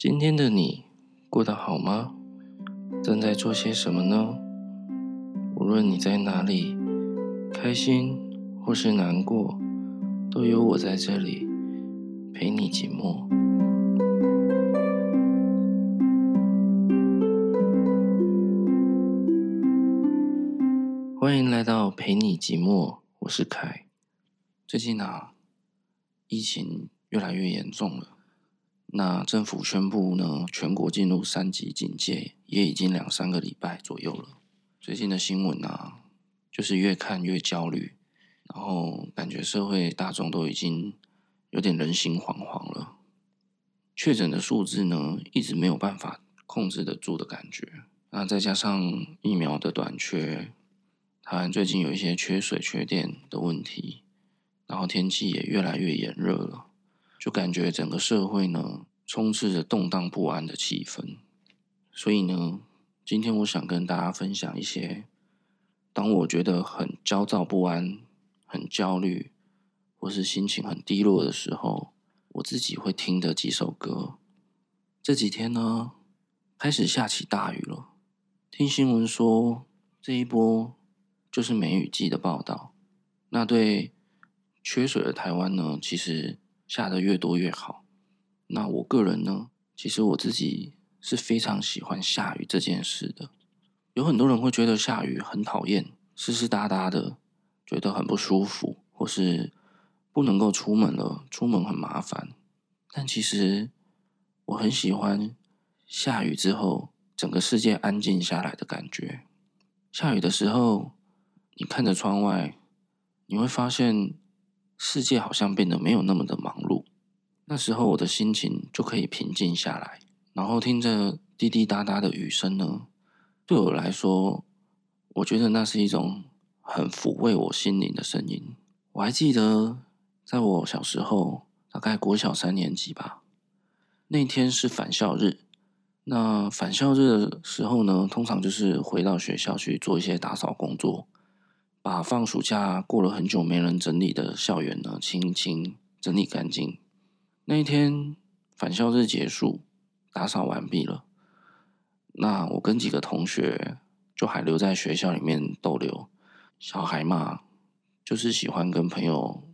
今天的你过得好吗？正在做些什么呢？无论你在哪里，开心或是难过，都有我在这里陪你寂寞。欢迎来到陪你寂寞，我是凯。最近啊，疫情越来越严重了。那政府宣布呢，全国进入三级警戒，也已经两三个礼拜左右了。最近的新闻啊，就是越看越焦虑，然后感觉社会大众都已经有点人心惶惶了。确诊的数字呢，一直没有办法控制得住的感觉。那再加上疫苗的短缺，台湾最近有一些缺水、缺电的问题，然后天气也越来越炎热了。就感觉整个社会呢，充斥着动荡不安的气氛。所以呢，今天我想跟大家分享一些，当我觉得很焦躁不安、很焦虑，或是心情很低落的时候，我自己会听的几首歌。这几天呢，开始下起大雨了。听新闻说，这一波就是梅雨季的报道。那对缺水的台湾呢，其实。下得越多越好。那我个人呢，其实我自己是非常喜欢下雨这件事的。有很多人会觉得下雨很讨厌，湿湿哒哒的，觉得很不舒服，或是不能够出门了，出门很麻烦。但其实我很喜欢下雨之后，整个世界安静下来的感觉。下雨的时候，你看着窗外，你会发现。世界好像变得没有那么的忙碌，那时候我的心情就可以平静下来，然后听着滴滴答答的雨声呢，对我来说，我觉得那是一种很抚慰我心灵的声音。我还记得，在我小时候，大概国小三年级吧，那天是返校日。那返校日的时候呢，通常就是回到学校去做一些打扫工作。把放暑假过了很久没人整理的校园呢，清清整理干净。那一天返校日结束，打扫完毕了。那我跟几个同学就还留在学校里面逗留。小孩嘛，就是喜欢跟朋友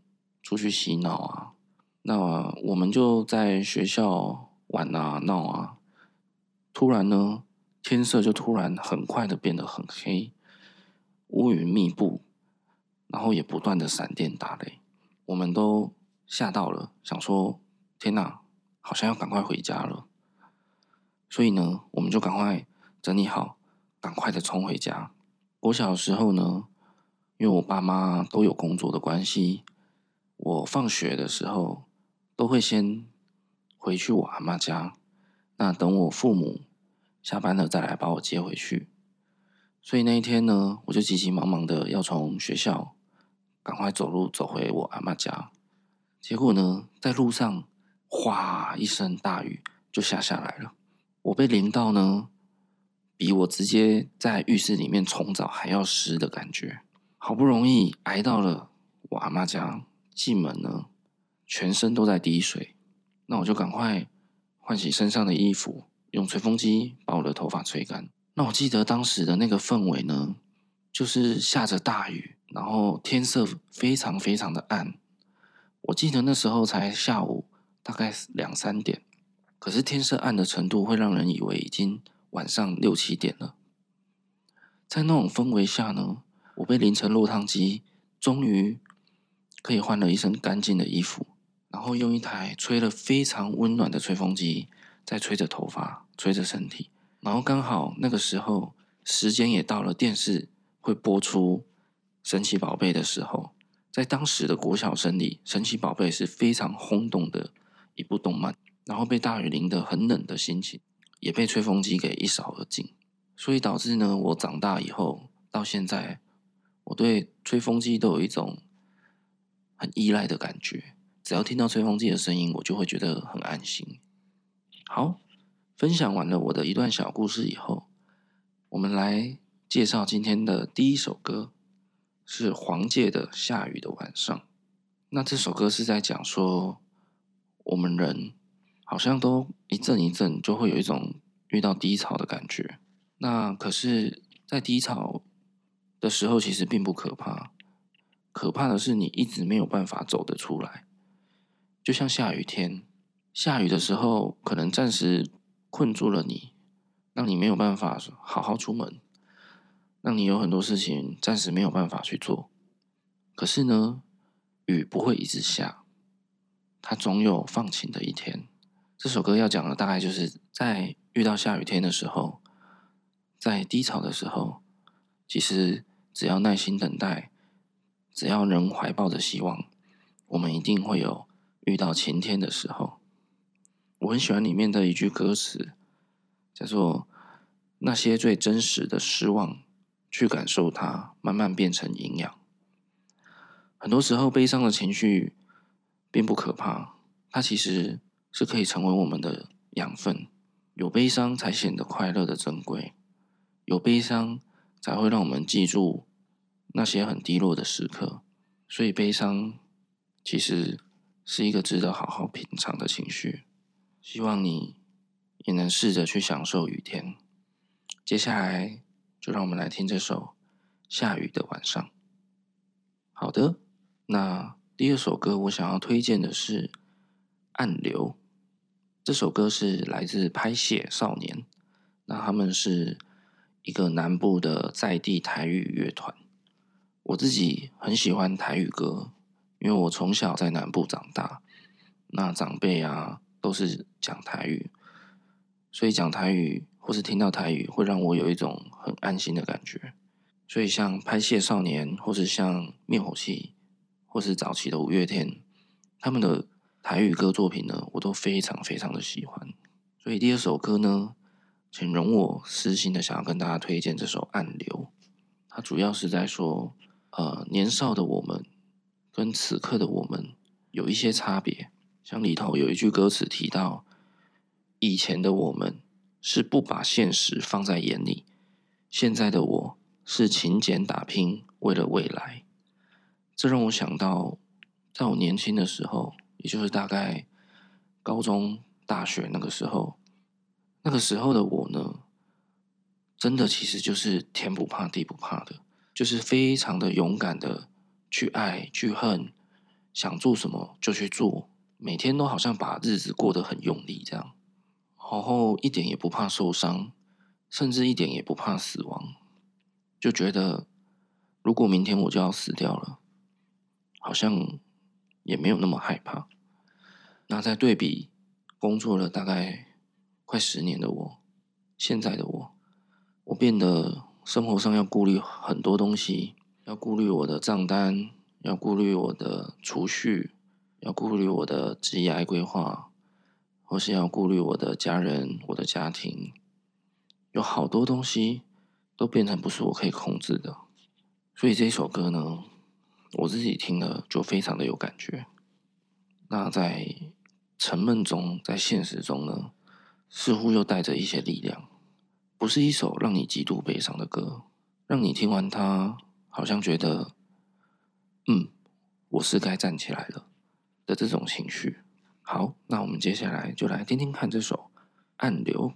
出去洗脑啊。那我们就在学校玩啊闹啊。突然呢，天色就突然很快的变得很黑。乌云密布，然后也不断的闪电打雷，我们都吓到了，想说天哪，好像要赶快回家了。所以呢，我们就赶快整理好，赶快的冲回家。我小时候呢，因为我爸妈都有工作的关系，我放学的时候都会先回去我阿妈家，那等我父母下班了再来把我接回去。所以那一天呢，我就急急忙忙的要从学校赶快走路走回我阿妈家。结果呢，在路上，哗一声大雨就下下来了。我被淋到呢，比我直接在浴室里面冲澡还要湿的感觉。好不容易挨到了我阿妈家，进门呢，全身都在滴水。那我就赶快换洗身上的衣服，用吹风机把我的头发吹干。那我记得当时的那个氛围呢，就是下着大雨，然后天色非常非常的暗。我记得那时候才下午大概两三点，可是天色暗的程度会让人以为已经晚上六七点了。在那种氛围下呢，我被淋成落汤鸡，终于可以换了一身干净的衣服，然后用一台吹了非常温暖的吹风机在吹着头发，吹着身体。然后刚好那个时候，时间也到了，电视会播出《神奇宝贝》的时候，在当时的国小生里，《神奇宝贝》是非常轰动的一部动漫。然后被大雨淋得很冷的心情，也被吹风机给一扫而尽。所以导致呢，我长大以后到现在，我对吹风机都有一种很依赖的感觉。只要听到吹风机的声音，我就会觉得很安心。好。分享完了我的一段小故事以后，我们来介绍今天的第一首歌，是黄玠的《下雨的晚上》。那这首歌是在讲说，我们人好好像都一阵一阵，就会有一种遇到低潮的感觉。那可是，在低潮的时候，其实并不可怕，可怕的是你一直没有办法走得出来。就像下雨天，下雨的时候，可能暂时困住了你，让你没有办法好好出门，让你有很多事情暂时没有办法去做。可是呢，雨不会一直下，它总有放晴的一天。这首歌要讲的大概就是在遇到下雨天的时候，在低潮的时候，其实只要耐心等待，只要能怀抱着希望，我们一定会有。遇到晴天的时候，我很喜欢里面的一句歌词，叫做“那些最真实的失望，去感受它，慢慢变成营养。”很多时候，悲伤的情绪并不可怕，它其实是可以成为我们的养分。有悲伤，才显得快乐的珍贵；有悲伤，才会让我们记住那些很低落的时刻。所以，悲伤其实。是一个值得好好品尝的情绪，希望你也能试着去享受雨天。接下来，就让我们来听这首《下雨的晚上》。好的，那第二首歌我想要推荐的是《暗流》。这首歌是来自拍写少年，那他们是一个南部的在地台语乐团。我自己很喜欢台语歌。因为我从小在南部长大，那长辈啊都是讲台语，所以讲台语或是听到台语会让我有一种很安心的感觉。所以像拍谢少年，或是像灭火器，或是早期的五月天，他们的台语歌作品呢，我都非常非常的喜欢。所以第二首歌呢，请容我私心的想要跟大家推荐这首《暗流》，它主要是在说，呃，年少的我们。跟此刻的我们有一些差别，像里头有一句歌词提到，以前的我们是不把现实放在眼里，现在的我是勤俭打拼，为了未来。这让我想到，在我年轻的时候，也就是大概高中、大学那个时候，那个时候的我呢，真的其实就是天不怕地不怕的，就是非常的勇敢的。去爱，去恨，想做什么就去做，每天都好像把日子过得很用力这样，然后一点也不怕受伤，甚至一点也不怕死亡，就觉得如果明天我就要死掉了，好像也没有那么害怕。那再对比工作了大概快十年的我，现在的我，我变得生活上要顾虑很多东西。要顾虑我的账单，要顾虑我的储蓄，要顾虑我的职业规划，或是要顾虑我的家人、我的家庭，有好多东西都变成不是我可以控制的。所以这首歌呢，我自己听了就非常的有感觉。那在沉闷中，在现实中呢，似乎又带着一些力量，不是一首让你极度悲伤的歌，让你听完它。好像觉得，嗯，我是该站起来了的这种情绪。好，那我们接下来就来听听看这首《暗流》。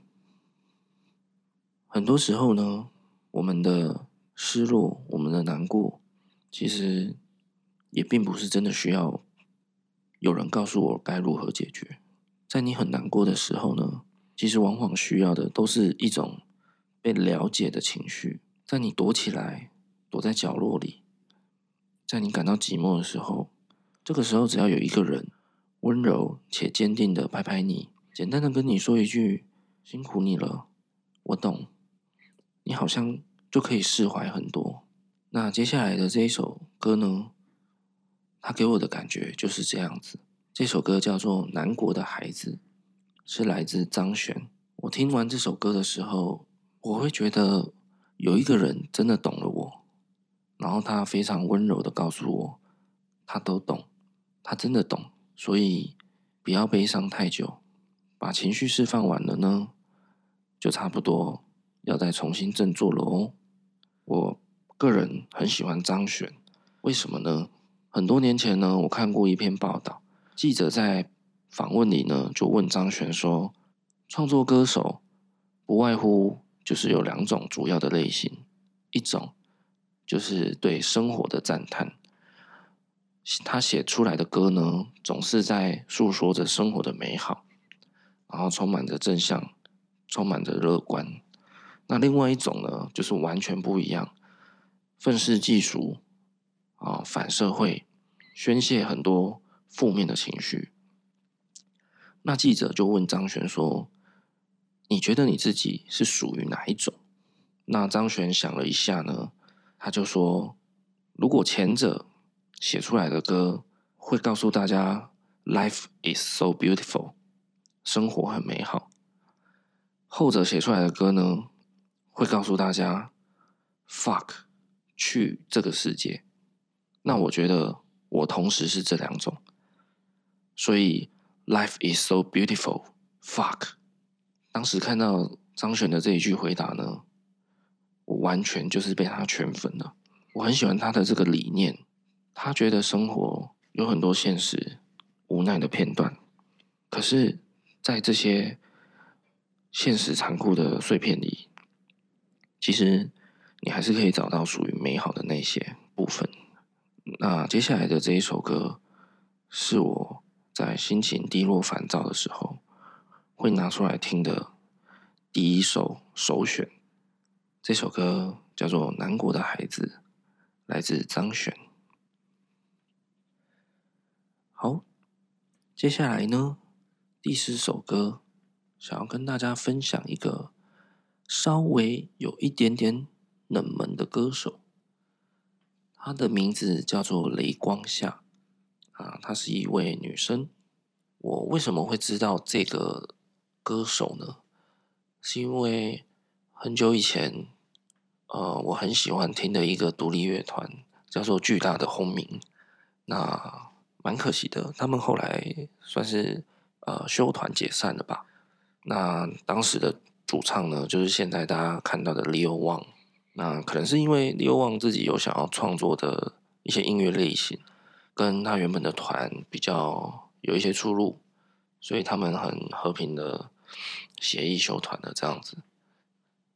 很多时候呢，我们的失落，我们的难过，其实也并不是真的需要有人告诉我该如何解决。在你很难过的时候呢，其实往往需要的都是一种被了解的情绪。在你躲起来。躲在角落里，在你感到寂寞的时候，这个时候只要有一个人温柔且坚定的拍拍你，简单的跟你说一句“辛苦你了，我懂”，你好像就可以释怀很多。那接下来的这一首歌呢，它给我的感觉就是这样子。这首歌叫做《南国的孩子》，是来自张悬。我听完这首歌的时候，我会觉得有一个人真的懂了我。然后他非常温柔的告诉我，他都懂，他真的懂，所以不要悲伤太久，把情绪释放完了呢，就差不多要再重新振作了哦。我个人很喜欢张悬，为什么呢？很多年前呢，我看过一篇报道，记者在访问里呢，就问张悬说：“创作歌手不外乎就是有两种主要的类型，一种就是对生活的赞叹，他写出来的歌呢，总是在诉说着生活的美好，然后充满着正向，充满着乐观。那另外一种呢，就是完全不一样，愤世嫉俗啊，反社会，宣泄很多负面的情绪。”那记者就问张悬说：“你觉得你自己是属于哪一种？”那张悬想了一下呢，他就说：“如果前者写出来的歌会告诉大家 ‘Life is so beautiful’，生活很美好；后者写出来的歌呢，会告诉大家 ‘fuck’，去这个世界。”那我觉得我同时是这两种，所以。Life is so beautiful. Fuck！当时看到张悬的这一句回答呢，我完全就是被他圈粉了。我很喜欢他的这个理念，他觉得生活有很多现实无奈的片段，可是，在这些现实残酷的碎片里，其实你还是可以找到属于美好的那些部分。那接下来的这一首歌是我。在心情低落、烦躁的时候，会拿出来听的第一首首选。这首歌叫做《南国的孩子》，来自张悬。好，接下来呢，第四首歌，想要跟大家分享一个稍微有一点点冷门的歌手，她的名字叫做雷光夏。啊，她是一位女生。我为什么会知道这个歌手呢？是因为很久以前，呃，我很喜欢听的一个独立乐团叫做巨大的轰鸣。那蛮可惜的，他们后来算是呃休团解散了吧。那当时的主唱呢，就是现在大家看到的 Leo Wang。那可能是因为 Leo Wang 自己有想要创作的一些音乐类型。跟他原本的团比较有一些出入，所以他们很和平的协议休团的这样子，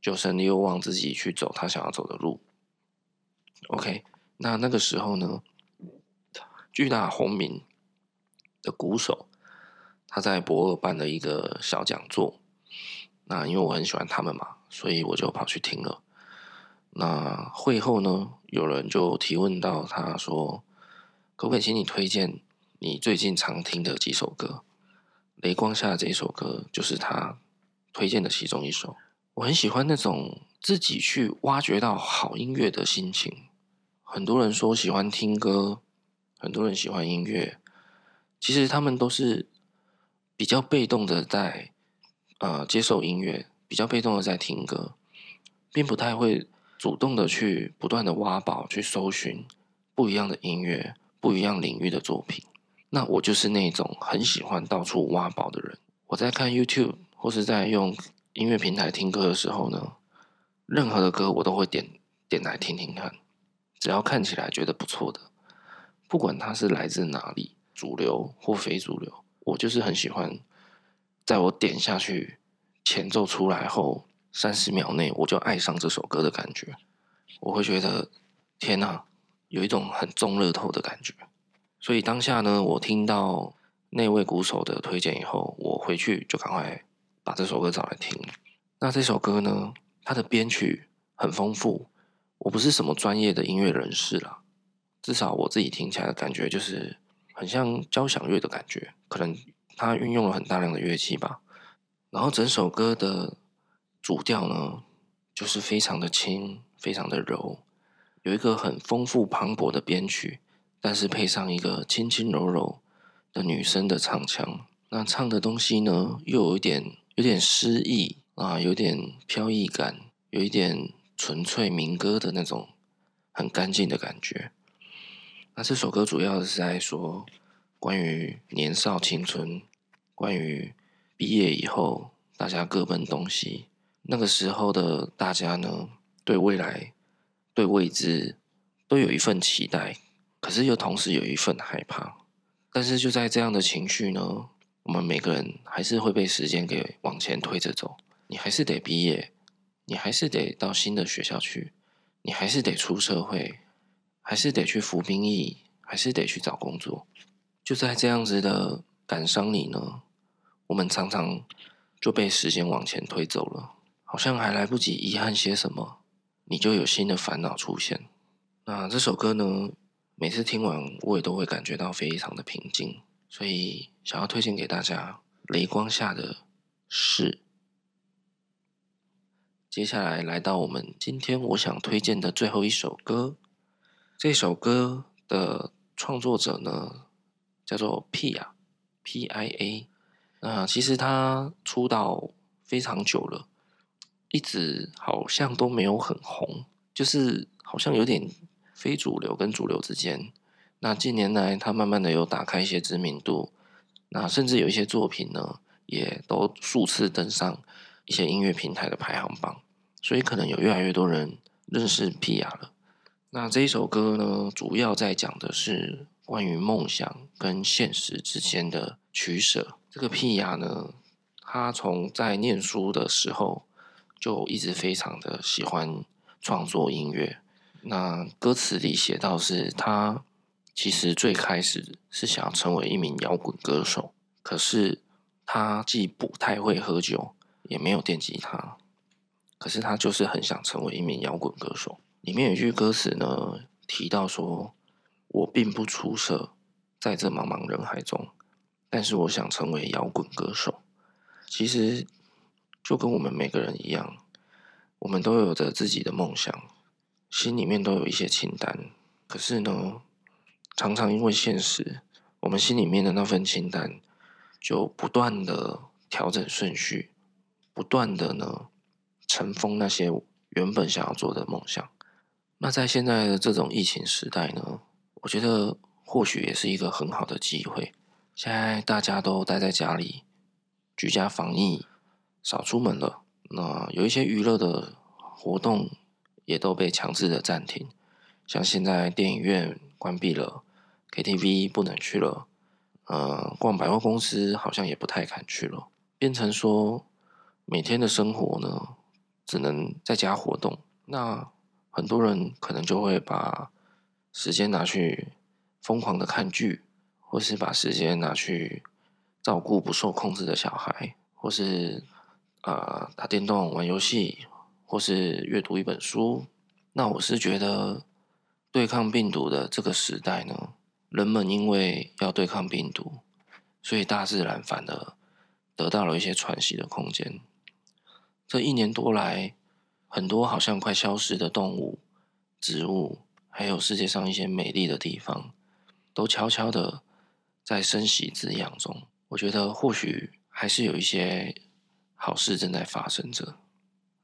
就剩 Leo Wang 自己去走他想要走的路。OK，那那个时候呢，巨大轰鸣的鼓手他在博尔办了一个小讲座，那因为我很喜欢他们嘛，所以我就跑去听了。那会后呢，有人就提问到他说。可不可以请你推荐你最近常听的几首歌？雷光下这一首歌就是他推荐的其中一首。我很喜欢那种自己去挖掘到好音乐的心情。很多人说喜欢听歌，很多人喜欢音乐，其实他们都是比较被动的在呃接受音乐，比较被动的在听歌，并不太会主动的去不断的挖宝，去搜寻不一样的音乐。不一样领域的作品，那我就是那种很喜欢到处挖宝的人。我在看 YouTube 或是在用音乐平台听歌的时候呢，任何的歌我都会点点来听听看，只要看起来觉得不错的，不管它是来自哪里，主流或非主流，我就是很喜欢，在我点下去前奏出来后三十秒内，我就爱上这首歌的感觉，我会觉得天哪！有一种很中乐透的感觉，所以当下呢，我听到那位鼓手的推荐以后，我回去就赶快把这首歌找来听。那这首歌呢，它的编曲很丰富。我不是什么专业的音乐人士啦，至少我自己听起来的感觉就是很像交响乐的感觉，可能它运用了很大量的乐器吧。然后整首歌的主调呢，就是非常的轻，非常的柔。有一个很丰富磅礴的编曲，但是配上一个轻轻柔柔的女生的唱腔，那唱的东西呢，又有一点有点诗意啊，有点飘逸感，有一点纯粹民歌的那种很干净的感觉。那这首歌主要是在说关于年少青春，关于毕业以后大家各奔东西，那个时候的大家呢，对未来。对未知都有一份期待，可是又同时有一份害怕。但是就在这样的情绪呢，我们每个人还是会被时间给往前推着走。你还是得毕业，你还是得到新的学校去，你还是得出社会，还是得去服兵役，还是得去找工作。就在这样子的感伤里呢，我们常常就被时间往前推走了，好像还来不及遗憾些什么，你就有新的烦恼出现。那这首歌呢，每次听完我也都会感觉到非常的平静，所以想要推荐给大家《雷光下的事》。接下来来到我们今天我想推荐的最后一首歌，这首歌的创作者呢叫做 Pia，P-I-A。那其实他出道非常久了，一直好像都没有很红，就是好像有点。非主流跟主流之间，那近年来他慢慢的有打开一些知名度，那甚至有一些作品呢，也都数次登上一些音乐平台的排行榜，所以可能有越来越多人认识 Pia 了。那这一首歌呢，主要在讲的是关于梦想跟现实之间的取舍。这个 Pia 呢，他从在念书的时候就一直非常的喜欢创作音乐。那歌词里写到，是他其实最开始是想要成为一名摇滚歌手，可是他既不太会喝酒，也没有电吉他，可是他就是很想成为一名摇滚歌手。里面有一句歌词呢，提到说：“我并不出色，在这茫茫人海中，但是我想成为摇滚歌手。”其实就跟我们每个人一样，我们都有着自己的梦想。心里面都有一些清单，可是呢，常常因为现实，我们心里面的那份清单就不断的调整顺序，不断的呢尘封那些原本想要做的梦想。那在现在的这种疫情时代呢，我觉得或许也是一个很好的机会。现在大家都待在家里，居家防疫，少出门了，那有一些娱乐的活动。也都被强制的暂停，像现在电影院关闭了，KTV 不能去了，呃，逛百货公司好像也不太敢去了，变成说每天的生活呢，只能在家活动。那很多人可能就会把时间拿去疯狂的看剧，或是把时间拿去照顾不受控制的小孩，或是呃打电动、玩游戏。或是阅读一本书，那我是觉得对抗病毒的这个时代呢，人们因为要对抗病毒，所以大自然反而得到了一些喘息的空间。这一年多来，很多好像快消失的动物、植物，还有世界上一些美丽的地方，都悄悄的在生息滋养中。我觉得或许还是有一些好事正在发生着。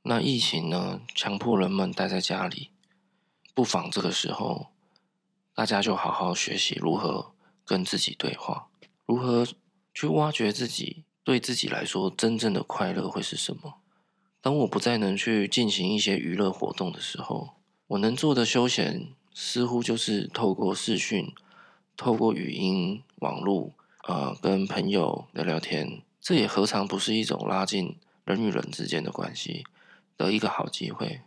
那疫情呢，强迫人们待在家里，不妨这个时候，大家就好好学习如何跟自己对话，如何去挖掘自己对自己来说真正的快乐会是什么。当我不再能去进行一些娱乐活动的时候，我能做的休闲似乎就是透过视讯、透过语音、网络，呃，跟朋友聊聊天。这也何尝不是一种拉近人与人之间的关系的一个好机会，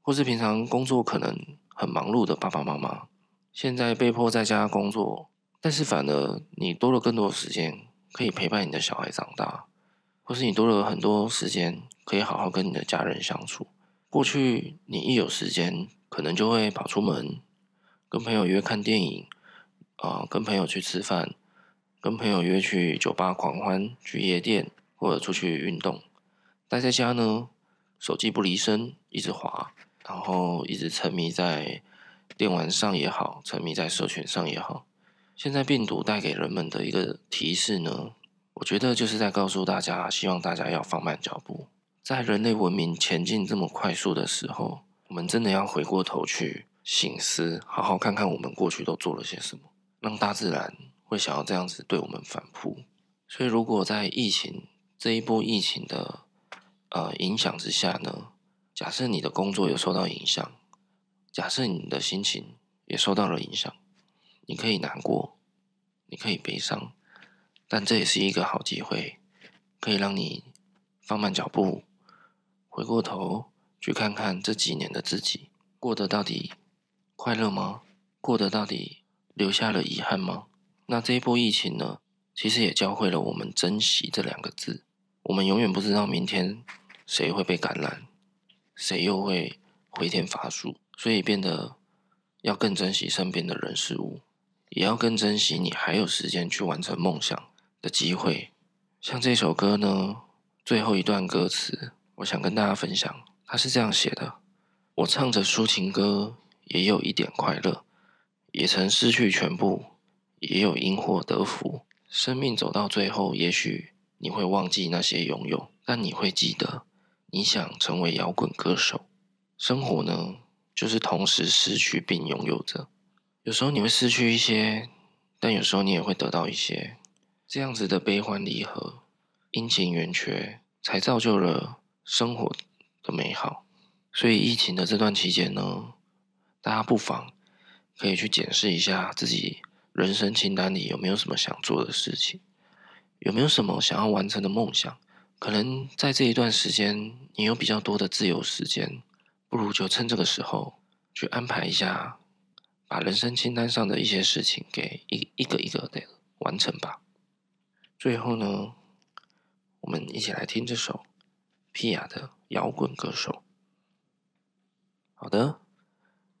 或是平常工作可能很忙碌的爸爸妈妈，现在被迫在家工作，但是反而你多了更多时间可以陪伴你的小孩长大，或是你多了很多时间可以好好跟你的家人相处。过去你一有时间，可能就会跑出门，跟朋友约看电影，啊、呃，跟朋友去吃饭，跟朋友约去酒吧狂欢，去夜店或者出去运动。待在家呢，手机不离身，一直滑，然后一直沉迷在电玩上也好，沉迷在社群上也好。现在病毒带给人们的一个提示呢，我觉得就是在告诉大家，希望大家要放慢脚步。在人类文明前进这么快速的时候，我们真的要回过头去省思，好好看看我们过去都做了些什么，让大自然会想要这样子对我们反扑。所以，如果在疫情这一波疫情的呃，影响之下呢，假设你的工作有受到影响，假设你的心情也受到了影响，你可以难过，你可以悲伤，但这也是一个好机会，可以让你放慢脚步，回过头去看看这几年的自己，过得到底快乐吗？过得到底留下了遗憾吗？那这一波疫情呢，其实也教会了我们珍惜这两个字。我们永远不知道明天谁会被感染，谁又会回天乏术，所以变得要更珍惜身边的人事物，也要更珍惜你还有时间去完成梦想的机会。像这首歌呢，最后一段歌词，我想跟大家分享，他是这样写的：我唱着抒情歌，也有一点快乐。也曾失去全部，也有因祸得福。生命走到最后，也许你会忘记那些拥有，但你会记得，你想成为摇滚歌手。生活呢，就是同时失去并拥有着。有时候你会失去一些，但有时候你也会得到一些。这样子的悲欢离合、阴晴圆缺，才造就了生活的美好。所以疫情的这段期间呢，大家不妨。可以去检视一下自己人生清单里有没有什么想做的事情，有没有什么想要完成的梦想。可能在这一段时间，你有比较多的自由时间，不如就趁这个时候去安排一下，把人生清单上的一些事情给一一个一个的完成吧。最后呢，我们一起来听这首皮亚的摇滚歌手。好的，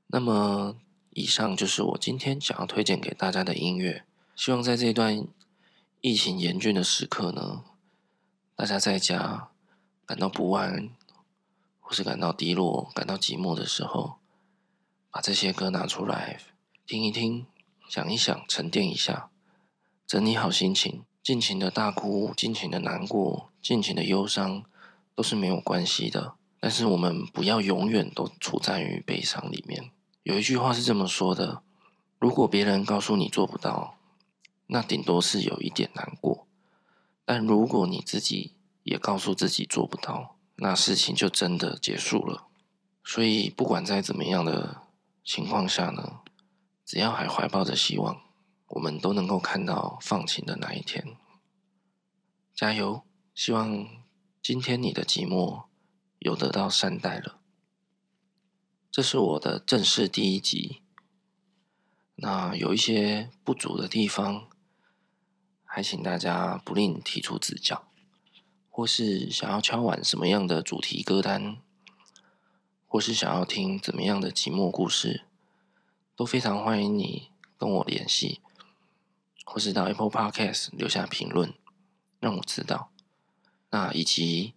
那么。以上就是我今天想要推荐给大家的音乐。希望在这段疫情严峻的时刻呢，大家在家感到不安，或是感到低落、感到寂寞的时候，把这些歌拿出来听一听，想一想，沉淀一下，整理好心情，尽情的大哭，尽情的难过，尽情的忧伤，都是没有关系的。但是我们不要永远都处在于悲伤里面。有一句话是这么说的：如果别人告诉你做不到，那顶多是有一点难过；但如果你自己也告诉自己做不到，那事情就真的结束了。所以，不管在怎么样的情况下呢，只要还怀抱着希望，我们都能够看到放晴的那一天。加油！希望今天你的寂寞有得到善待了。这是我的正式第一集，那有一些不足的地方，还请大家不吝提出指教，或是想要敲碗什么样的主题歌单，或是想要听怎么样的寂寞故事，都非常欢迎你跟我联系，或是到 Apple Podcast 留下评论，让我知道。那以及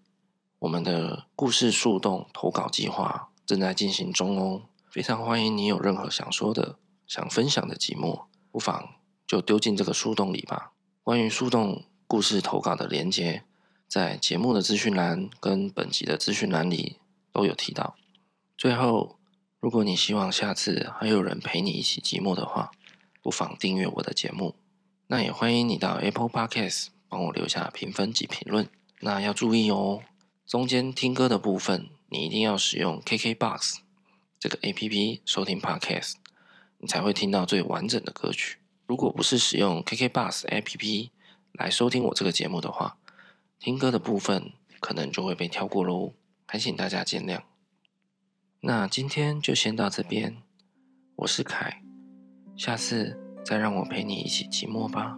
我们的故事树洞投稿计划。正在进行中哦，非常欢迎你有任何想说的、想分享的寂寞，不妨就丢进这个树洞里吧。关于树洞故事投稿的连接，在节目的资讯栏跟本集的资讯栏里都有提到。最后，如果你希望下次还有人陪你一起寂寞的话，不妨订阅我的节目。那也欢迎你到 Apple Podcast 帮我留下评分及评论。那要注意哦，中间听歌的部分。你一定要使用 KKBOX 这个 APP 收听 Podcast，你才会听到最完整的歌曲。如果不是使用 KKBOX APP 来收听我这个节目的话，听歌的部分可能就会被跳过喽，还请大家见谅。那今天就先到这边，我是凯，下次再让我陪你一起寂寞吧。